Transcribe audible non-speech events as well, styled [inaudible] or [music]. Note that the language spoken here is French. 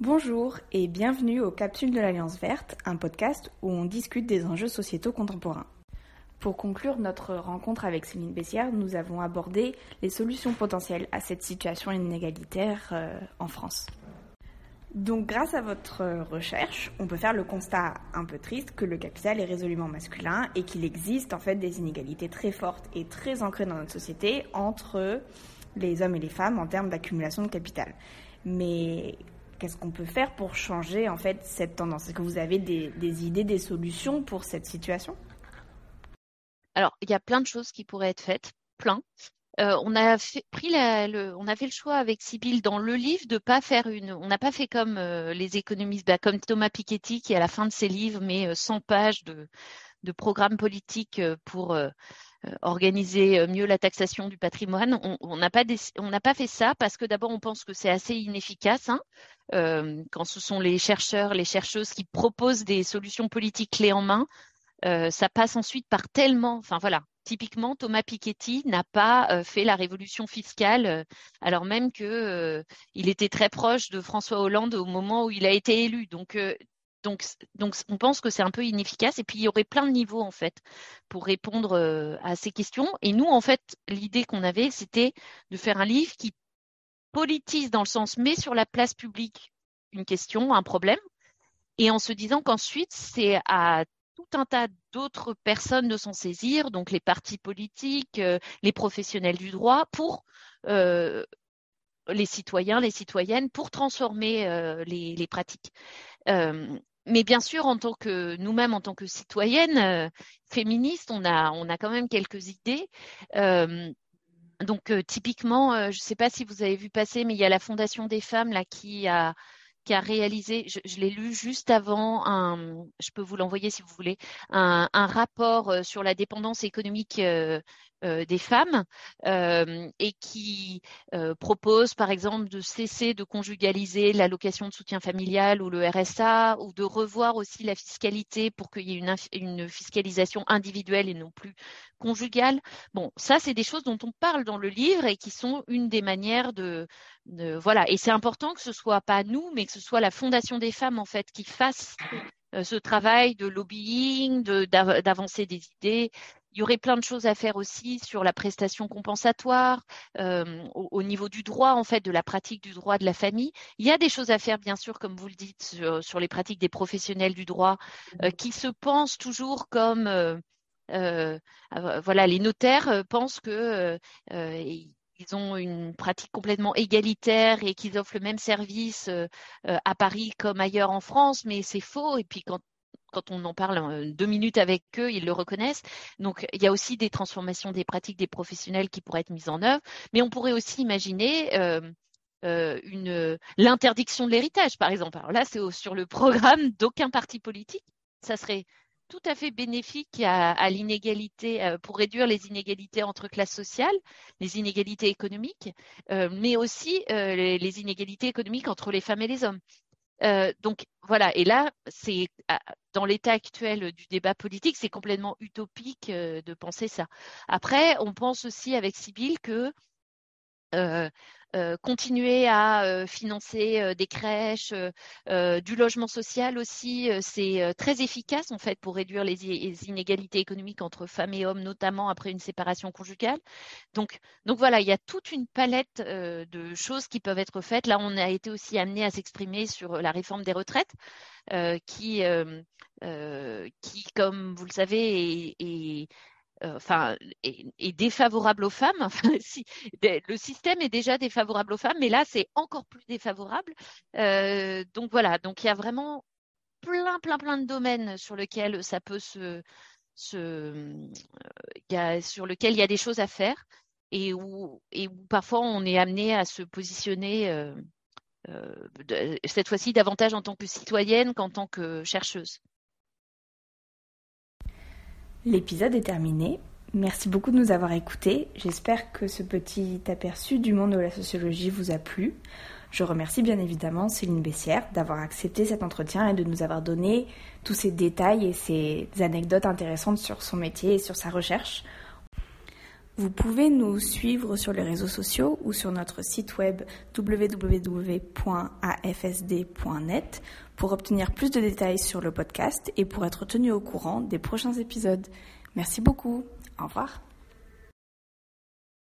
Bonjour et bienvenue aux Capsules de l'Alliance verte, un podcast où on discute des enjeux sociétaux contemporains. Pour conclure notre rencontre avec Céline Bessière, nous avons abordé les solutions potentielles à cette situation inégalitaire euh, en France. Donc grâce à votre recherche, on peut faire le constat un peu triste que le capital est résolument masculin et qu'il existe en fait des inégalités très fortes et très ancrées dans notre société entre les hommes et les femmes en termes d'accumulation de capital. Mais qu'est-ce qu'on peut faire pour changer en fait cette tendance? Est-ce que vous avez des, idées, des solutions pour cette situation? Alors, il y a plein de choses qui pourraient être faites, plein. Euh, on a fait, pris le, on le choix avec Sybille dans le livre de pas faire une, on n'a pas fait comme euh, les économistes, bah, comme Thomas Piketty qui à la fin de ses livres met 100 euh, pages de, de programmes politiques pour organiser euh, mieux la taxation du patrimoine. On n'a pas, pas, fait ça parce que d'abord, on pense que c'est assez inefficace hein, euh, quand ce sont les chercheurs, les chercheuses qui proposent des solutions politiques clés en main. ça passe ensuite par tellement, enfin voilà, typiquement, Thomas Piketty n'a pas fait la révolution fiscale, alors même qu'il était très proche de François Hollande au moment où il a été élu. Donc, donc, on pense que c'est un peu inefficace. Et puis, il y aurait plein de niveaux, en fait, pour répondre euh, à ces questions. Et nous, en fait, l'idée qu'on avait, c'était de faire un livre qui politise dans le sens, met sur la place publique une question, un problème, et en se disant qu'ensuite, c'est à tout un tas d'autres personnes de s'en saisir, donc les partis politiques, euh, les professionnels du droit, pour euh, les citoyens, les citoyennes, pour transformer les, pratiques mais bien sûr, en tant que nous-mêmes, en tant que citoyennes euh, féministes, on a, on a quand même quelques idées. Euh, donc, euh, typiquement, je ne sais pas si vous avez vu passer, mais il y a la Fondation des femmes là qui a qui a réalisé, je, l'ai lu juste avant, je peux vous l'envoyer si vous voulez, un, rapport sur la dépendance économique euh, des femmes euh, et qui euh, propose par exemple de cesser de conjugaliser l'allocation de soutien familial ou le RSA ou de revoir aussi la fiscalité pour qu'il y ait une, une, fiscalisation individuelle et non plus conjugale. Bon, ça c'est des choses dont on parle dans le livre et qui sont une des manières de, de voilà. Et c'est important que ce soit pas nous, mais que ce soit la Fondation des femmes en fait qui fasse ce travail de lobbying, d'avancer des idées, il y aurait plein de choses à faire aussi sur la prestation compensatoire, euh, au, niveau du droit, en fait, de la pratique du droit de la famille. Il y a des choses à faire, bien sûr, comme vous le dites, sur, les pratiques des professionnels du droit, euh, qui se pensent toujours comme, euh, voilà, les notaires pensent que ils ont une pratique complètement égalitaire et qu'ils offrent le même service à Paris comme ailleurs en France, mais c'est faux. Et puis quand quand on en parle euh, deux minutes avec eux, ils le reconnaissent. Donc, il y a aussi des transformations des pratiques des professionnels qui pourraient être mises en œuvre, mais on pourrait aussi imaginer euh, euh, une l'interdiction de l'héritage, par exemple. Alors là, c'est sur le programme d'aucun parti politique. Ça serait tout à fait bénéfique à, l'inégalité, pour réduire les inégalités entre classes sociales, les inégalités économiques, mais aussi les, inégalités économiques entre les femmes et les hommes. Euh, donc voilà, et là, c'est dans l'état actuel du débat politique, c'est complètement utopique euh, de penser ça. Après, on pense aussi avec Sybille que euh, euh, continuer à euh, financer des crèches, du logement social aussi, c'est très efficace en fait pour réduire les, inégalités économiques entre femmes et hommes, notamment après une séparation conjugale. Donc, voilà, il y a toute une palette de choses qui peuvent être faites. Là, on a été aussi amené à s'exprimer sur la réforme des retraites, qui, comme vous le savez, est enfin, est, défavorable aux femmes. [laughs] Le système est déjà défavorable aux femmes, mais là, c'est encore plus défavorable. Euh, donc voilà, donc il y a vraiment plein, plein, plein de domaines sur lesquels ça peut se, a, sur lesquels il y a des choses à faire et où, et où parfois on est amené à se positionner. Euh, cette fois-ci davantage en tant que citoyenne qu'en tant que chercheuse. L'épisode est terminé. Merci beaucoup de nous avoir écoutés. J'espère que ce petit aperçu du monde de la sociologie vous a plu. Je remercie bien évidemment Céline Bessière d'avoir accepté cet entretien et de nous avoir donné tous ces détails et ces anecdotes intéressantes sur son métier et sur sa recherche. Vous pouvez nous suivre sur les réseaux sociaux ou sur notre site web www.afsd.net pour obtenir plus de détails sur le podcast et pour être tenu au courant des prochains épisodes. Merci beaucoup. Au revoir.